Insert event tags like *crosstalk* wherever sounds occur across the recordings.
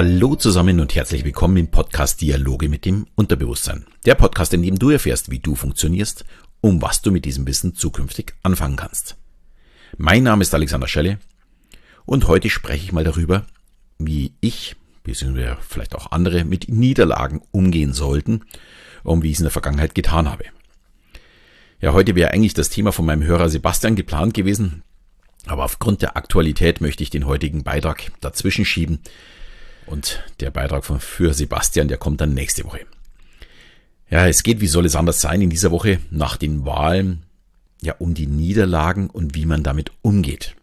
Hallo zusammen und herzlich willkommen im Podcast Dialoge mit dem Unterbewusstsein. Der Podcast, in dem du erfährst, wie du funktionierst, um was du mit diesem Wissen zukünftig anfangen kannst. Mein Name ist Alexander Schelle und heute spreche ich mal darüber, wie ich, beziehungsweise vielleicht auch andere, mit Niederlagen umgehen sollten und wie ich es in der Vergangenheit getan habe. Ja, heute wäre eigentlich das Thema von meinem Hörer Sebastian geplant gewesen, aber aufgrund der Aktualität möchte ich den heutigen Beitrag dazwischen schieben, und der Beitrag von, für Sebastian, der kommt dann nächste Woche. Ja, es geht, wie soll es anders sein, in dieser Woche nach den Wahlen, ja, um die Niederlagen und wie man damit umgeht.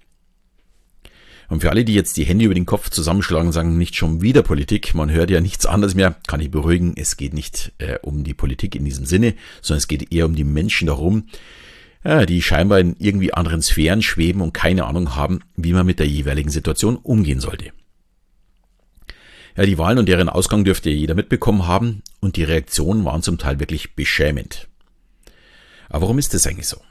Und für alle, die jetzt die Hände über den Kopf zusammenschlagen und sagen, nicht schon wieder Politik, man hört ja nichts anderes mehr, kann ich beruhigen, es geht nicht äh, um die Politik in diesem Sinne, sondern es geht eher um die Menschen darum, ja, die scheinbar in irgendwie anderen Sphären schweben und keine Ahnung haben, wie man mit der jeweiligen Situation umgehen sollte. Ja, die Wahlen und deren Ausgang dürfte jeder mitbekommen haben und die Reaktionen waren zum Teil wirklich beschämend. Aber warum ist das eigentlich so?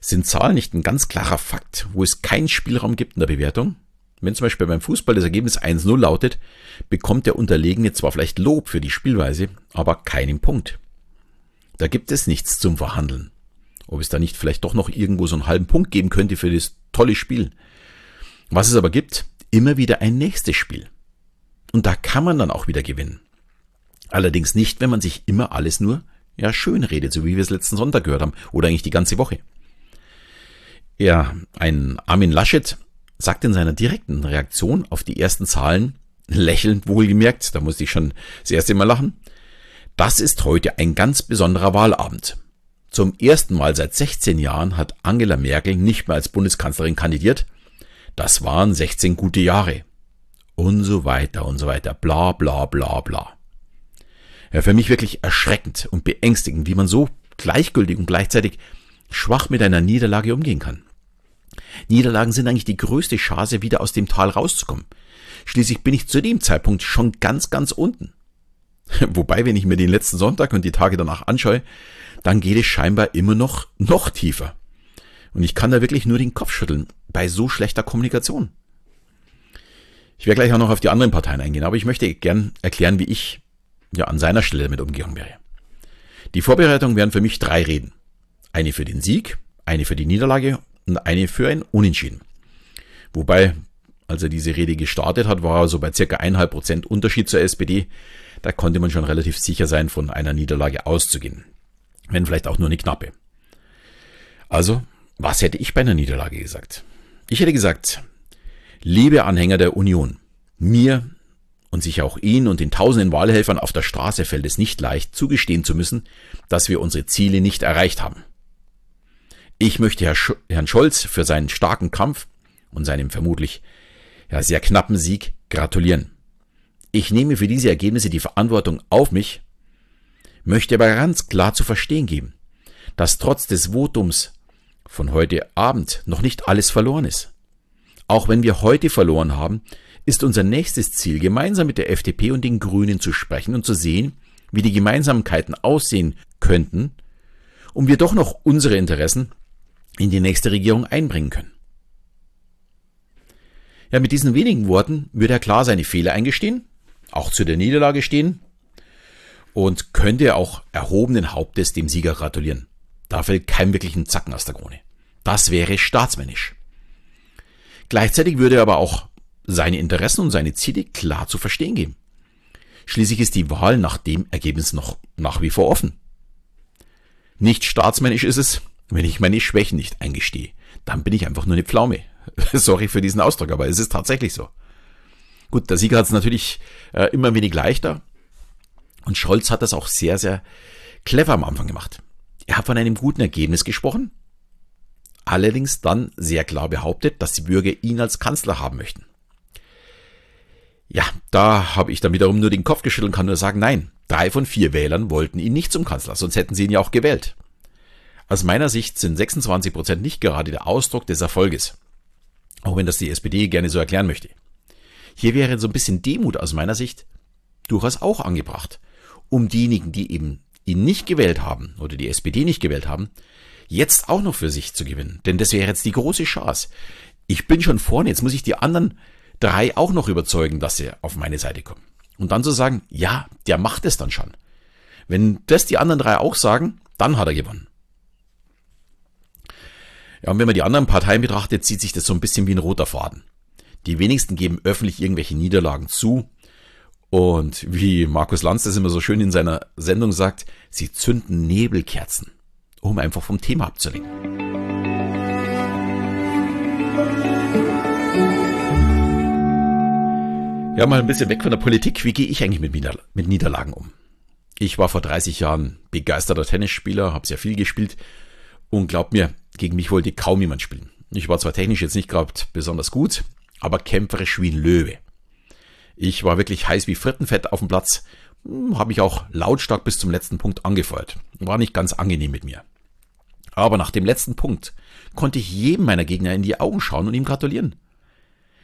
Sind Zahlen nicht ein ganz klarer Fakt, wo es keinen Spielraum gibt in der Bewertung? Wenn zum Beispiel beim Fußball das Ergebnis 1-0 lautet, bekommt der Unterlegene zwar vielleicht Lob für die Spielweise, aber keinen Punkt. Da gibt es nichts zum Verhandeln. Ob es da nicht vielleicht doch noch irgendwo so einen halben Punkt geben könnte für das tolle Spiel. Was es aber gibt, immer wieder ein nächstes Spiel. Und da kann man dann auch wieder gewinnen. Allerdings nicht, wenn man sich immer alles nur ja schön redet, so wie wir es letzten Sonntag gehört haben oder eigentlich die ganze Woche. Ja, ein Armin Laschet sagt in seiner direkten Reaktion auf die ersten Zahlen, lächelnd wohlgemerkt, da musste ich schon das erste Mal lachen, das ist heute ein ganz besonderer Wahlabend. Zum ersten Mal seit 16 Jahren hat Angela Merkel nicht mehr als Bundeskanzlerin kandidiert. Das waren 16 gute Jahre und so weiter und so weiter. Bla bla bla bla. Ja, für mich wirklich erschreckend und beängstigend, wie man so gleichgültig und gleichzeitig schwach mit einer Niederlage umgehen kann. Niederlagen sind eigentlich die größte Chance, wieder aus dem Tal rauszukommen. Schließlich bin ich zu dem Zeitpunkt schon ganz, ganz unten. *laughs* Wobei, wenn ich mir den letzten Sonntag und die Tage danach anschaue, dann geht es scheinbar immer noch, noch tiefer. Und ich kann da wirklich nur den Kopf schütteln bei so schlechter Kommunikation. Ich werde gleich auch noch auf die anderen Parteien eingehen, aber ich möchte gern erklären, wie ich ja an seiner Stelle damit umgegangen wäre. Die Vorbereitungen wären für mich drei Reden. Eine für den Sieg, eine für die Niederlage und eine für ein Unentschieden. Wobei, als er diese Rede gestartet hat, war er so bei circa eineinhalb Prozent Unterschied zur SPD. Da konnte man schon relativ sicher sein, von einer Niederlage auszugehen. Wenn vielleicht auch nur eine knappe. Also, was hätte ich bei einer Niederlage gesagt? Ich hätte gesagt, Liebe Anhänger der Union, mir und sich auch Ihnen und den tausenden Wahlhelfern auf der Straße fällt es nicht leicht, zugestehen zu müssen, dass wir unsere Ziele nicht erreicht haben. Ich möchte Herrn Scholz für seinen starken Kampf und seinem vermutlich ja, sehr knappen Sieg gratulieren. Ich nehme für diese Ergebnisse die Verantwortung auf mich, möchte aber ganz klar zu verstehen geben, dass trotz des Votums von heute Abend noch nicht alles verloren ist. Auch wenn wir heute verloren haben, ist unser nächstes Ziel, gemeinsam mit der FDP und den Grünen zu sprechen und zu sehen, wie die Gemeinsamkeiten aussehen könnten, um wir doch noch unsere Interessen in die nächste Regierung einbringen können. Ja, mit diesen wenigen Worten würde er klar seine Fehler eingestehen, auch zu der Niederlage stehen und könnte auch erhobenen Hauptes dem Sieger gratulieren. Da fällt kein wirklichen Zacken aus der Krone. Das wäre staatsmännisch. Gleichzeitig würde er aber auch seine Interessen und seine Ziele klar zu verstehen geben. Schließlich ist die Wahl nach dem Ergebnis noch nach wie vor offen. Nicht staatsmännisch ist es, wenn ich meine Schwächen nicht eingestehe. Dann bin ich einfach nur eine Pflaume. *laughs* Sorry für diesen Ausdruck, aber es ist tatsächlich so. Gut, der Sieger hat es natürlich äh, immer wenig leichter. Und Scholz hat das auch sehr, sehr clever am Anfang gemacht. Er hat von einem guten Ergebnis gesprochen, allerdings dann sehr klar behauptet, dass die Bürger ihn als Kanzler haben möchten. Ja, da habe ich dann wiederum nur den Kopf geschüttelt und kann nur sagen, nein, drei von vier Wählern wollten ihn nicht zum Kanzler, sonst hätten sie ihn ja auch gewählt. Aus meiner Sicht sind 26 Prozent nicht gerade der Ausdruck des Erfolges. Auch wenn das die SPD gerne so erklären möchte. Hier wäre so ein bisschen Demut aus meiner Sicht durchaus auch angebracht, um diejenigen, die eben ihn nicht gewählt haben oder die SPD nicht gewählt haben, jetzt auch noch für sich zu gewinnen. Denn das wäre jetzt die große Chance. Ich bin schon vorne, jetzt muss ich die anderen drei auch noch überzeugen, dass sie auf meine Seite kommen. Und dann zu sagen, ja, der macht es dann schon. Wenn das die anderen drei auch sagen, dann hat er gewonnen. Ja, und wenn man die anderen Parteien betrachtet, zieht sich das so ein bisschen wie ein roter Faden. Die wenigsten geben öffentlich irgendwelche Niederlagen zu. Und wie Markus Lanz das immer so schön in seiner Sendung sagt, sie zünden Nebelkerzen, um einfach vom Thema abzulenken. Ja, mal ein bisschen weg von der Politik. Wie gehe ich eigentlich mit, Nieder mit Niederlagen um? Ich war vor 30 Jahren begeisterter Tennisspieler, habe sehr viel gespielt und glaubt mir, gegen mich wollte kaum jemand spielen. Ich war zwar technisch jetzt nicht gerade besonders gut, aber kämpferisch wie ein Löwe. Ich war wirklich heiß wie Frittenfett auf dem Platz, hm, habe mich auch lautstark bis zum letzten Punkt angefeuert. War nicht ganz angenehm mit mir. Aber nach dem letzten Punkt konnte ich jedem meiner Gegner in die Augen schauen und ihm gratulieren.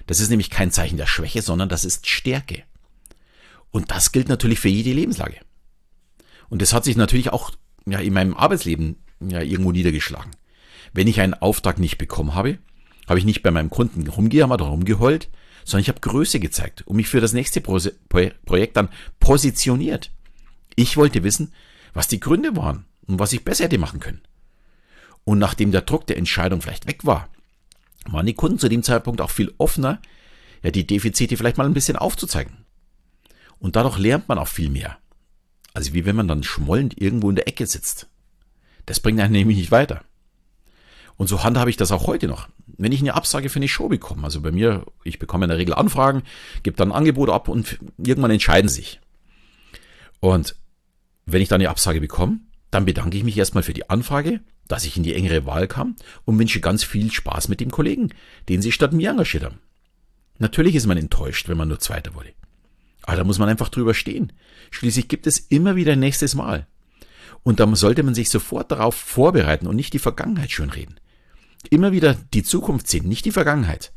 Das ist nämlich kein Zeichen der Schwäche, sondern das ist Stärke. Und das gilt natürlich für jede Lebenslage. Und das hat sich natürlich auch ja, in meinem Arbeitsleben ja, irgendwo niedergeschlagen. Wenn ich einen Auftrag nicht bekommen habe, habe ich nicht bei meinem Kunden rumgejammert oder rumgeheult, sondern ich habe Größe gezeigt und mich für das nächste Pro Projekt dann positioniert. Ich wollte wissen, was die Gründe waren und was ich besser hätte machen können. Und nachdem der Druck der Entscheidung vielleicht weg war, waren die Kunden zu dem Zeitpunkt auch viel offener, ja, die Defizite vielleicht mal ein bisschen aufzuzeigen. Und dadurch lernt man auch viel mehr. Also wie wenn man dann schmollend irgendwo in der Ecke sitzt. Das bringt einen nämlich nicht weiter. Und so handhabe ich das auch heute noch. Wenn ich eine Absage für eine Show bekomme, also bei mir, ich bekomme in der Regel Anfragen, gebe dann ein Angebot ab und irgendwann entscheiden sich. Und wenn ich dann eine Absage bekomme, dann bedanke ich mich erstmal für die Anfrage, dass ich in die engere Wahl kam und wünsche ganz viel Spaß mit dem Kollegen, den sie statt mir engagiert haben. Natürlich ist man enttäuscht, wenn man nur Zweiter wurde. Aber da muss man einfach drüber stehen. Schließlich gibt es immer wieder ein nächstes Mal. Und da sollte man sich sofort darauf vorbereiten und nicht die Vergangenheit schönreden. Immer wieder die Zukunft sehen, nicht die Vergangenheit.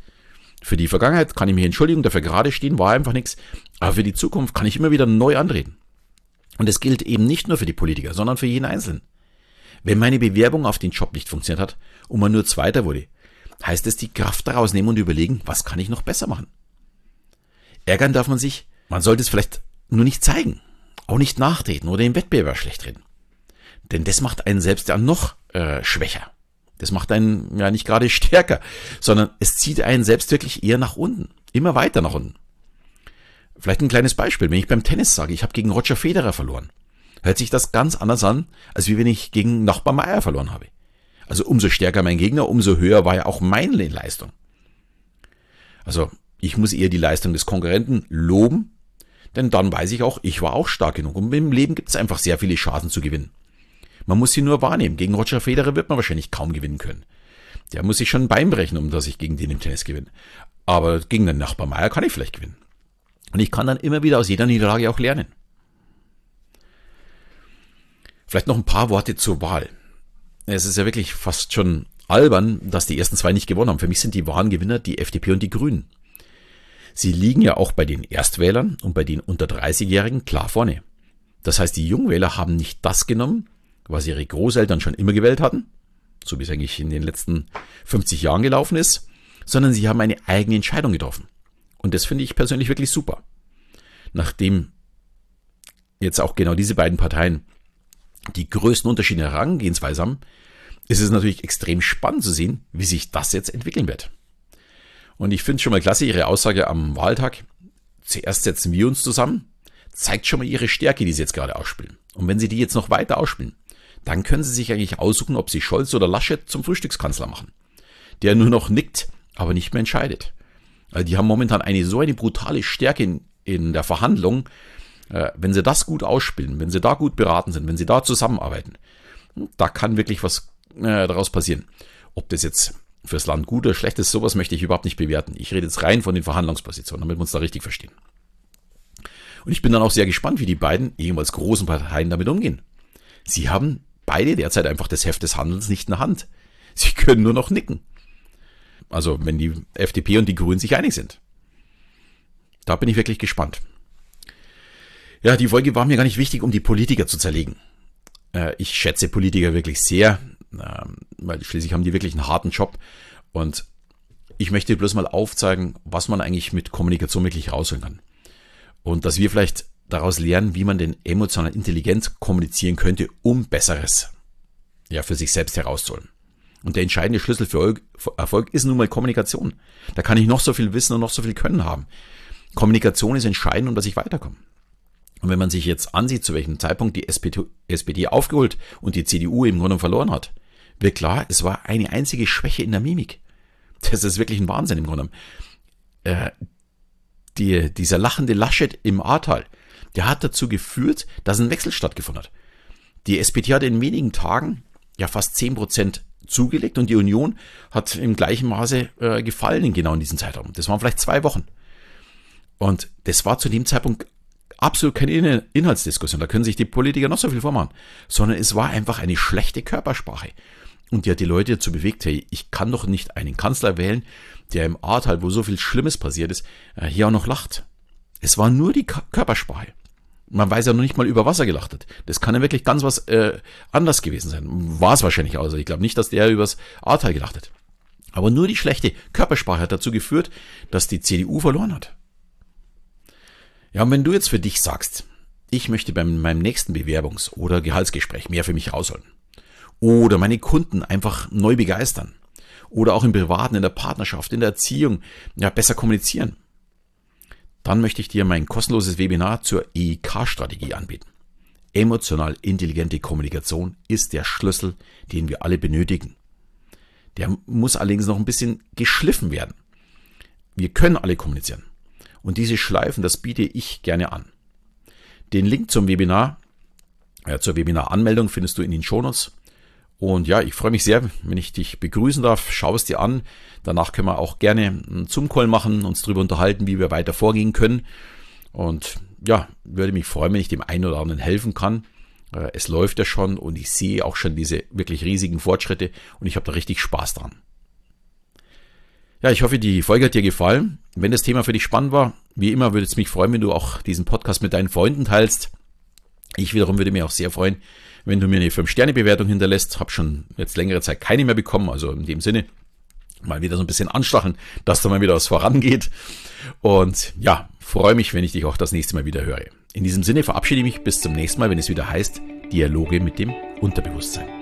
Für die Vergangenheit kann ich mir entschuldigen, dafür gerade stehen, war einfach nichts. Aber für die Zukunft kann ich immer wieder neu antreten. Und es gilt eben nicht nur für die Politiker, sondern für jeden Einzelnen. Wenn meine Bewerbung auf den Job nicht funktioniert hat und man nur Zweiter wurde, heißt es die Kraft daraus nehmen und überlegen, was kann ich noch besser machen. Ärgern darf man sich, man sollte es vielleicht nur nicht zeigen, auch nicht nachtreten oder im Wettbewerb schlecht reden. Denn das macht einen selbst ja noch äh, schwächer. Das macht einen ja nicht gerade *laughs* stärker, sondern es zieht einen selbst wirklich eher nach unten, immer weiter nach unten. Vielleicht ein kleines Beispiel, wenn ich beim Tennis sage, ich habe gegen Roger Federer verloren, hört sich das ganz anders an, als wie wenn ich gegen Nachbar Meier verloren habe. Also umso stärker mein Gegner, umso höher war ja auch meine Leistung. Also ich muss eher die Leistung des Konkurrenten loben, denn dann weiß ich auch, ich war auch stark genug. Und im Leben gibt es einfach sehr viele Chancen zu gewinnen. Man muss sie nur wahrnehmen. Gegen Roger Federer wird man wahrscheinlich kaum gewinnen können. Der muss sich schon ein Bein brechen, um dass ich gegen den im Tennis gewinne. Aber gegen den Nachbar Meier kann ich vielleicht gewinnen. Und ich kann dann immer wieder aus jeder Niederlage auch lernen. Vielleicht noch ein paar Worte zur Wahl. Es ist ja wirklich fast schon albern, dass die ersten zwei nicht gewonnen haben. Für mich sind die wahren Gewinner die FDP und die Grünen. Sie liegen ja auch bei den Erstwählern und bei den unter 30-Jährigen klar vorne. Das heißt, die Jungwähler haben nicht das genommen, was ihre Großeltern schon immer gewählt hatten, so wie es eigentlich in den letzten 50 Jahren gelaufen ist, sondern sie haben eine eigene Entscheidung getroffen. Und das finde ich persönlich wirklich super. Nachdem jetzt auch genau diese beiden Parteien die größten Unterschiede Herangehensweise haben, ist es natürlich extrem spannend zu sehen, wie sich das jetzt entwickeln wird. Und ich finde schon mal klasse Ihre Aussage am Wahltag. Zuerst setzen wir uns zusammen, zeigt schon mal Ihre Stärke, die Sie jetzt gerade ausspielen. Und wenn Sie die jetzt noch weiter ausspielen, dann können Sie sich eigentlich aussuchen, ob Sie Scholz oder Laschet zum Frühstückskanzler machen. Der nur noch nickt, aber nicht mehr entscheidet. Also die haben momentan eine so eine brutale Stärke in, in der Verhandlung. Äh, wenn sie das gut ausspielen, wenn sie da gut beraten sind, wenn sie da zusammenarbeiten, da kann wirklich was äh, daraus passieren. Ob das jetzt fürs Land gut oder schlecht ist, sowas möchte ich überhaupt nicht bewerten. Ich rede jetzt rein von den Verhandlungspositionen, damit wir uns da richtig verstehen. Und ich bin dann auch sehr gespannt, wie die beiden ehemals großen Parteien damit umgehen. Sie haben beide derzeit einfach das Heft des Handelns nicht in der Hand. Sie können nur noch nicken. Also wenn die FDP und die Grünen sich einig sind. Da bin ich wirklich gespannt. Ja, die Folge war mir gar nicht wichtig, um die Politiker zu zerlegen. Äh, ich schätze Politiker wirklich sehr, ähm, weil schließlich haben die wirklich einen harten Job. Und Ich möchte bloß mal aufzeigen, was man eigentlich mit Kommunikation wirklich rausholen kann. Und dass wir vielleicht daraus lernen, wie man denn emotional intelligent kommunizieren könnte, um Besseres ja, für sich selbst herauszuholen. Und der entscheidende Schlüssel für Erfolg ist nun mal Kommunikation. Da kann ich noch so viel Wissen und noch so viel Können haben. Kommunikation ist entscheidend, um dass ich weiterkomme. Und wenn man sich jetzt ansieht, zu welchem Zeitpunkt die SPD, aufgeholt und die CDU im Grunde verloren hat, wird klar, es war eine einzige Schwäche in der Mimik. Das ist wirklich ein Wahnsinn im Grunde. Äh, die, dieser lachende Laschet im Ahrtal, der hat dazu geführt, dass ein Wechsel stattgefunden hat. Die SPD hat in wenigen Tagen ja fast zehn Prozent zugelegt und die Union hat im gleichen Maße äh, gefallen in genau in diesem Zeitraum. Das waren vielleicht zwei Wochen. Und das war zu dem Zeitpunkt absolut keine Inhaltsdiskussion. Da können sich die Politiker noch so viel vormachen. Sondern es war einfach eine schlechte Körpersprache. Und die hat die Leute dazu bewegt, hey, ich kann doch nicht einen Kanzler wählen, der im Ahrtal, wo so viel Schlimmes passiert ist, äh, hier auch noch lacht. Es war nur die Körpersprache. Man weiß ja noch nicht mal, über was er gelacht hat. Das kann ja wirklich ganz was äh, anders gewesen sein. War es wahrscheinlich auch. Also ich glaube nicht, dass der übers Ahrtal gelacht hat. Aber nur die schlechte Körpersprache hat dazu geführt, dass die CDU verloren hat. Ja, und wenn du jetzt für dich sagst, ich möchte bei meinem nächsten Bewerbungs- oder Gehaltsgespräch mehr für mich rausholen. Oder meine Kunden einfach neu begeistern. Oder auch im Privaten, in der Partnerschaft, in der Erziehung, ja, besser kommunizieren dann möchte ich dir mein kostenloses Webinar zur EIK-Strategie anbieten. Emotional intelligente Kommunikation ist der Schlüssel, den wir alle benötigen. Der muss allerdings noch ein bisschen geschliffen werden. Wir können alle kommunizieren. Und diese Schleifen, das biete ich gerne an. Den Link zum Webinar, äh, zur Webinar-Anmeldung findest du in den Shownotes. Und ja, ich freue mich sehr, wenn ich dich begrüßen darf. Schau es dir an. Danach können wir auch gerne einen Zoom-Call machen, uns darüber unterhalten, wie wir weiter vorgehen können. Und ja, würde mich freuen, wenn ich dem einen oder anderen helfen kann. Äh, es läuft ja schon und ich sehe auch schon diese wirklich riesigen Fortschritte und ich habe da richtig Spaß dran. Ja, ich hoffe, die Folge hat dir gefallen. Wenn das Thema für dich spannend war, wie immer würde es mich freuen, wenn du auch diesen Podcast mit deinen Freunden teilst. Ich wiederum würde mich auch sehr freuen, wenn du mir eine 5-Sterne-Bewertung hinterlässt. Habe schon jetzt längere Zeit keine mehr bekommen, also in dem Sinne mal wieder so ein bisschen anstacheln, dass da mal wieder was vorangeht. Und ja, freue mich, wenn ich dich auch das nächste Mal wieder höre. In diesem Sinne verabschiede ich mich bis zum nächsten Mal, wenn es wieder heißt Dialoge mit dem Unterbewusstsein.